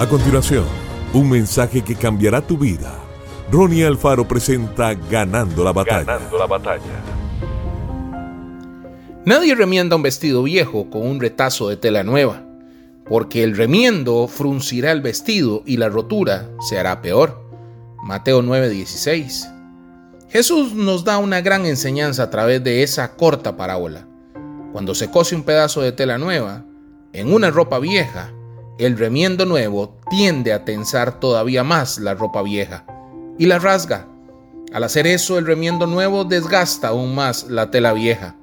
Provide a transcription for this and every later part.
A continuación, un mensaje que cambiará tu vida. Ronnie Alfaro presenta Ganando la batalla. Ganando la batalla. Nadie remienda un vestido viejo con un retazo de tela nueva, porque el remiendo fruncirá el vestido y la rotura se hará peor. Mateo 9:16. Jesús nos da una gran enseñanza a través de esa corta parábola. Cuando se cose un pedazo de tela nueva en una ropa vieja, el remiendo nuevo tiende a tensar todavía más la ropa vieja y la rasga. Al hacer eso, el remiendo nuevo desgasta aún más la tela vieja.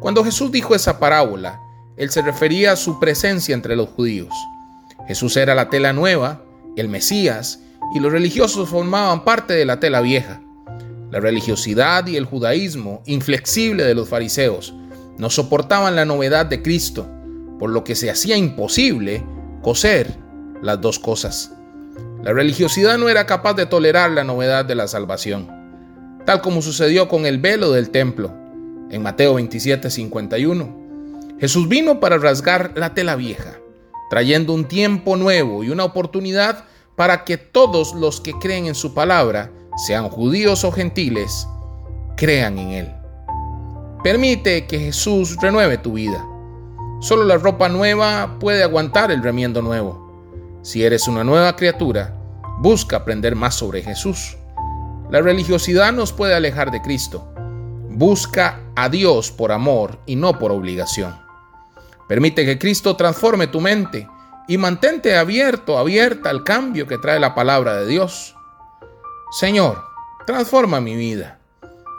Cuando Jesús dijo esa parábola, él se refería a su presencia entre los judíos. Jesús era la tela nueva, el Mesías, y los religiosos formaban parte de la tela vieja. La religiosidad y el judaísmo inflexible de los fariseos no soportaban la novedad de Cristo, por lo que se hacía imposible coser las dos cosas. La religiosidad no era capaz de tolerar la novedad de la salvación, tal como sucedió con el velo del templo en Mateo 27, 51. Jesús vino para rasgar la tela vieja, trayendo un tiempo nuevo y una oportunidad para que todos los que creen en su palabra, sean judíos o gentiles, crean en Él. Permite que Jesús renueve tu vida Solo la ropa nueva puede aguantar el remiendo nuevo. Si eres una nueva criatura, busca aprender más sobre Jesús. La religiosidad nos puede alejar de Cristo. Busca a Dios por amor y no por obligación. Permite que Cristo transforme tu mente y mantente abierto, abierta al cambio que trae la palabra de Dios. Señor, transforma mi vida.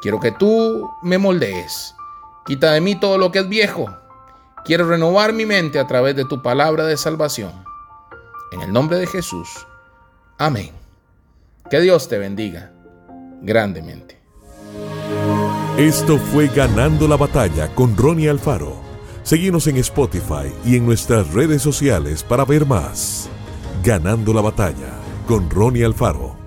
Quiero que tú me moldees. Quita de mí todo lo que es viejo Quiero renovar mi mente a través de tu palabra de salvación. En el nombre de Jesús. Amén. Que Dios te bendiga grandemente. Esto fue Ganando la Batalla con Ronnie Alfaro. Seguimos en Spotify y en nuestras redes sociales para ver más. Ganando la Batalla con Ronnie Alfaro.